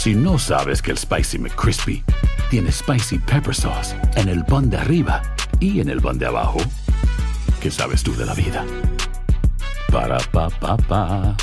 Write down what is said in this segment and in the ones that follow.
Si no sabes que el Spicy McCrispy tiene Spicy Pepper Sauce en el pan de arriba y en el pan de abajo, ¿qué sabes tú de la vida? Para, pa, pa, pa.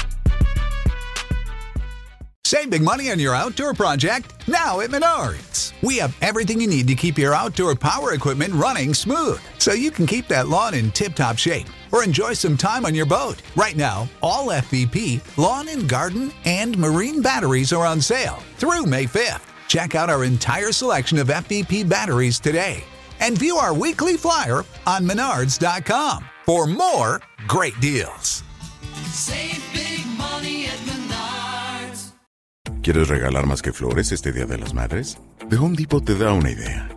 Save big money on your outdoor project now at Menards. We have everything you need to keep your outdoor power equipment running smooth so you can keep that lawn in tip top shape or enjoy some time on your boat. Right now, all FVP, lawn and garden, and marine batteries are on sale through May 5th. Check out our entire selection of FVP batteries today and view our weekly flyer on menards.com for more great deals. Save big money at Menards. ¿Quieres regalar más que flores este Día de las Madres? The Home Depot te da una idea.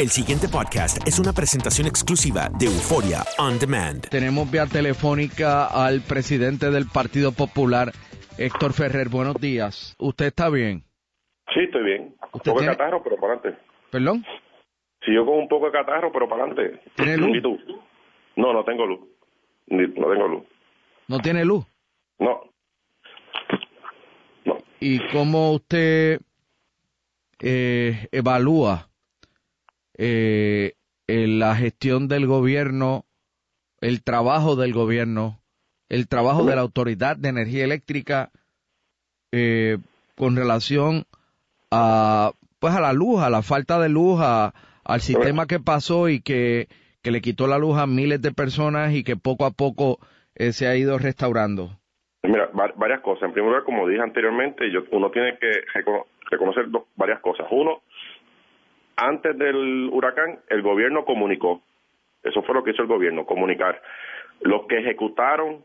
El siguiente podcast es una presentación exclusiva de Euforia On Demand. Tenemos vía telefónica al presidente del Partido Popular, Héctor Ferrer. Buenos días. ¿Usted está bien? Sí, estoy bien. Un ¿Usted poco tiene- de catarro, pero para adelante. ¿Perdón? Si yo con un poco de catarro, pero para adelante. ¿Tiene luz? ¿Y tú? No, no tengo luz. Ni- no tengo luz. ¿No tiene luz? No. ¿Y cómo usted eh, evalúa eh, la gestión del gobierno, el trabajo del gobierno, el trabajo de la Autoridad de Energía Eléctrica eh, con relación a pues a la luz, a la falta de luz, a- al sistema que pasó y que, que le quitó la luz a miles de personas y que poco a poco eh, se ha ido restaurando? Mira, va- varias cosas. En primer lugar, como dije anteriormente, yo, uno tiene que recono- reconocer varias cosas. Uno, antes del huracán, el gobierno comunicó. Eso fue lo que hizo el gobierno, comunicar. Los que ejecutaron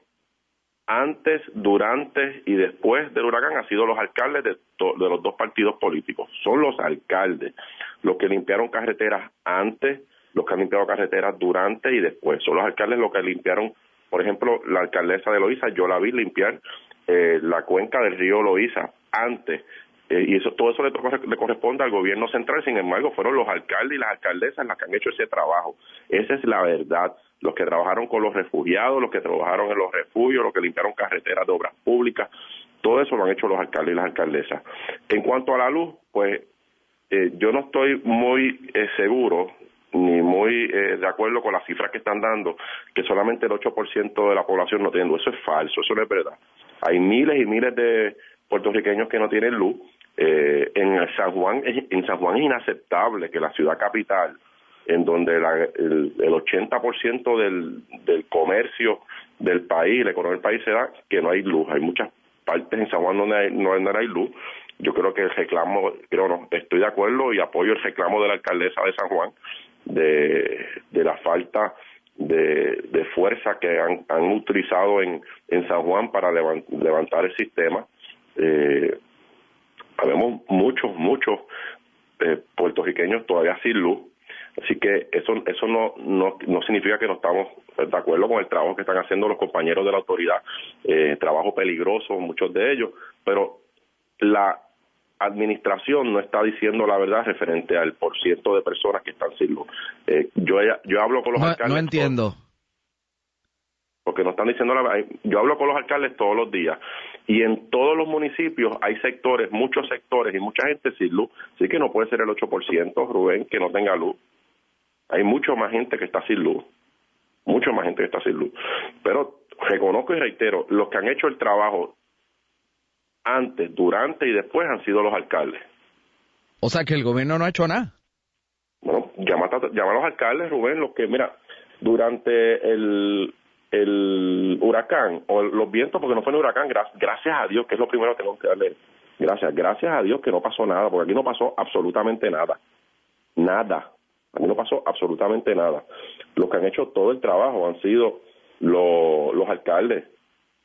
antes, durante y después del huracán han sido los alcaldes de, los dos partidos políticos. Son los alcaldes los que limpiaron carreteras antes, los que han limpiado carreteras durante y después. Son los alcaldes los que limpiaron, por ejemplo, la alcaldesa de Loíza, yo la vi limpiar eh, la cuenca del río Loíza antes. Eh, y eso todo eso le, le corresponde al gobierno central, sin embargo, fueron los alcaldes y las alcaldesas las que han hecho ese trabajo. Esa es la verdad. Los que trabajaron con los refugiados, los que trabajaron en los refugios, los que limpiaron carreteras de obras públicas, todo eso lo han hecho los alcaldes y las alcaldesas. En cuanto a la luz, pues eh, yo no estoy muy eh, seguro ni muy eh, de acuerdo con las cifras que están dando, que solamente el 8% de la población no tiene luz. Eso es falso, eso no es verdad. Hay miles y miles de puertorriqueños que no tienen luz. Eh, en San Juan en San Juan es inaceptable que la ciudad capital en donde la- el, el 80% del, del comercio del país, la economía del país se da, que no hay luz. Hay muchas partes en San Juan donde hay- no, no hay luz. Yo creo que el reclamo, creo no, estoy de acuerdo y apoyo el reclamo de la alcaldesa de San Juan de, de la falta de, fuerza que han, utilizado en, San Juan para levan- levantar el sistema. Eh, habemos muchos, muchos eh, puertorriqueños todavía sin luz. Así que eso eso no, no, no significa que no estamos de acuerdo con el trabajo que están haciendo los compañeros de la autoridad. Eh, trabajo peligroso, muchos de ellos, pero la administración no está diciendo la verdad referente al por ciento de personas que están sin luz. Eh, yo, yo hablo con los No, alcaldes no entiendo. Porque no están diciendo la. Yo hablo con los alcaldes todos los días y en todos los municipios hay sectores, muchos sectores y mucha gente sin luz. Así que no puede ser el 8%, Rubén, que no tenga luz. Hay mucho más gente que está sin luz. Mucho más gente que está sin luz. Pero reconozco y reitero, los que han hecho el trabajo antes, durante y después han sido los alcaldes. O sea que el gobierno no ha hecho nada. Bueno, llama, llama a los alcaldes, Rubén, los que, mira, durante el, el huracán o los vientos, porque no fue un huracán, gra- gracias a Dios, que es lo primero que tengo que darle. Gracias, gracias a Dios que no pasó nada, porque aquí no pasó absolutamente nada. Nada. Aquí no pasó absolutamente nada. Los que han hecho todo el trabajo han sido lo- los alcaldes.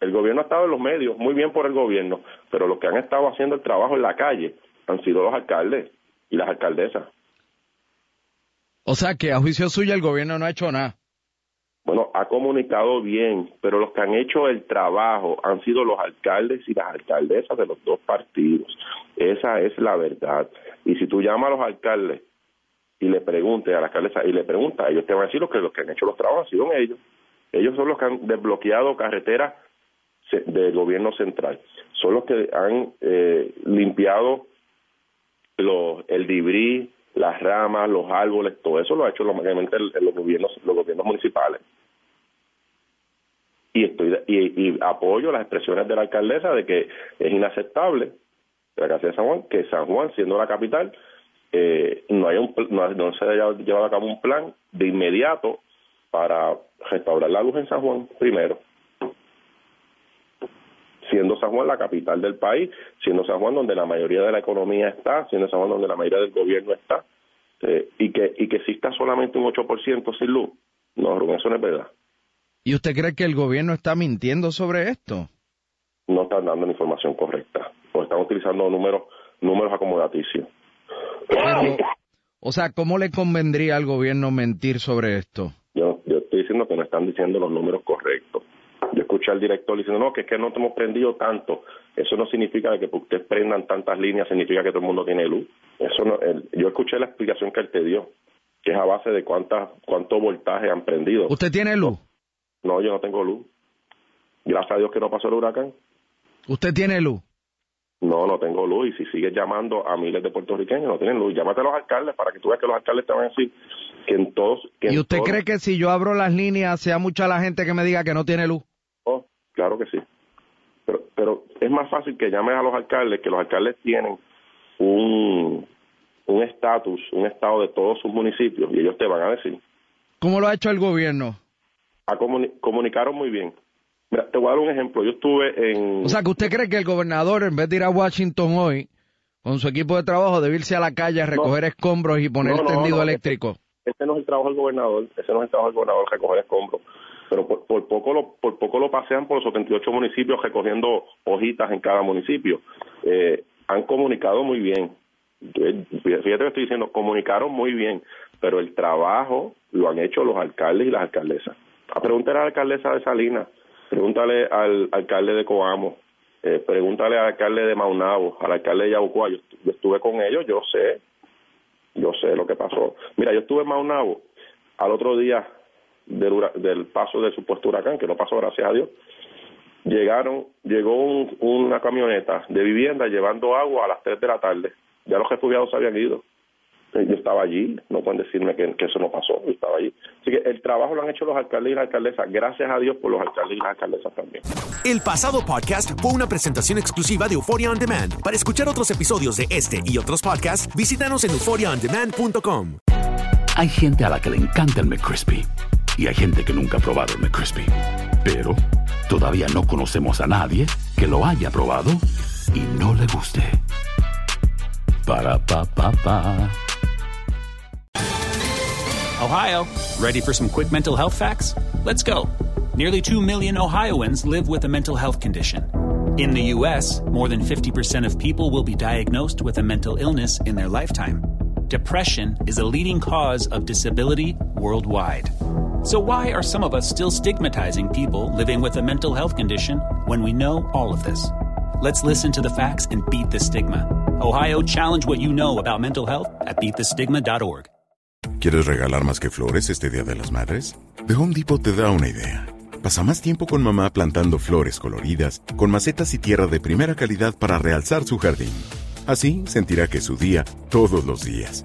El gobierno ha estado en los medios, muy bien por el gobierno, pero los que han estado haciendo el trabajo en la calle han sido los alcaldes y las alcaldesas. O sea que a juicio suyo el gobierno no ha hecho nada. Bueno, ha comunicado bien, pero los que han hecho el trabajo han sido los alcaldes y las alcaldesas de los dos partidos. Esa es la verdad. Y si tú llamas a los alcaldes y le preguntes a la alcaldesa y le preguntas, ellos te van a decir que los que han hecho los trabajos han sido ellos. Ellos son los que han desbloqueado carreteras del gobierno central. Son los que han eh, limpiado los, el dibrí, las ramas, los árboles, todo eso lo ha hecho lógicamente los gobiernos, los gobiernos municipales. Y estoy y, y apoyo las expresiones de la alcaldesa de que es inaceptable la alcaldesa de San Juan que San Juan, siendo la capital, eh, no haya un, no, no se haya llevado a cabo un plan de inmediato para restaurar la luz en San Juan primero siendo San Juan la capital del país, siendo San Juan donde la mayoría de la economía está, siendo San Juan donde la mayoría del gobierno está, eh, y que y que exista solamente un 8% sin luz. No, Rubén, eso no es verdad. ¿Y usted cree que el gobierno está mintiendo sobre esto? No están dando la información correcta, o están utilizando números números acomodaticios. Pero, o sea, ¿cómo le convendría al gobierno mentir sobre esto? Yo, yo estoy diciendo que no están diciendo los números correctos. Yo escuché al director diciendo, no, que es que no hemos prendido tanto. Eso no significa que ustedes prendan tantas líneas, significa que todo el mundo tiene luz. Eso no, el- yo escuché la explicación que él te dio, que es a base de cuánta, cuánto voltaje han prendido. ¿Usted tiene luz? No, yo no tengo luz. Gracias a Dios que no pasó el huracán. ¿Usted tiene luz? No, no tengo luz. Y si sigues llamando a miles de puertorriqueños, no tienen luz. Llámate a los alcaldes para que tú veas que los alcaldes te van a decir que en todos... Que ¿Y en usted todos- cree que si yo abro las líneas sea mucha la gente que me diga que no tiene luz? Claro que sí. Pero, pero es más fácil que llames a los alcaldes, que los alcaldes tienen un un estatus, un estado de todos sus municipios, y ellos te van a decir. ¿Cómo lo ha hecho el gobierno? A comuni- comunicaron muy bien. Mira, te voy a dar un ejemplo. Yo estuve en... O sea, que usted cree que el gobernador, en vez de ir a Washington hoy, con su equipo de trabajo, debe irse a la calle a recoger escombros y poner No, no, tendido eléctrico. Ese no es el trabajo del gobernador, ese no es el trabajo del gobernador recoger escombros. Poco lo por poco lo pasean por los 78 municipios recogiendo hojitas en cada municipio. Eh, han comunicado muy bien. Eh, Fíjate que estoy diciendo, comunicaron muy bien, pero el trabajo lo han hecho los alcaldes y las alcaldesas. A pregúntale a la alcaldesa de Salinas, pregúntale al alcalde de Coamo, eh, pregúntale al alcalde de Maunabo, al alcalde de Yabucoa. Yo, yo estuve con ellos, yo sé, yo sé lo que pasó. Mira, yo estuve en Maunabo al otro día del, del paso del supuesto huracán, que no pasó, gracias a Dios. Llegaron, llegó un- una camioneta de vivienda llevando agua a las 3 de la tarde. Ya los refugiados se habían ido. Eh, Yo estaba allí, no pueden decirme que, que eso no pasó, yo estaba allí. Así que el trabajo lo han hecho los alcaldes y las alcaldesas, gracias a Dios por los alcaldes y las alcaldesas también. El pasado podcast fue una presentación exclusiva de Euphoria On Demand. Para escuchar otros episodios de este y otros podcasts, visítanos en euphoriaondemand.com. Hay gente a la que le encanta el McCrispy y hay gente que nunca ha probado el McCrispy. Pero todavía no conocemos a nadie que lo haya probado y no le guste. Para pa pa pa. Ohio, ready for some quick mental health facts? Let's go. Nearly 2 million Ohioans live with a mental health condition. In the U.S., more than 50% of people will be diagnosed with a mental illness in their lifetime. Depression is a leading cause of disability worldwide. So, why are some of us still stigmatizing people living with a mental health condition when we know all of this? Let's listen to the facts and beat the stigma. Ohio, challenge what you know about mental health at beatthestigma.org. ¿Quieres regalar más que flores este Día de las Madres? The Home Depot te da una idea. Pasa más tiempo con mamá plantando flores coloridas, con macetas y tierra de primera calidad para realzar su jardín. Así sentirá que es su día todos los días.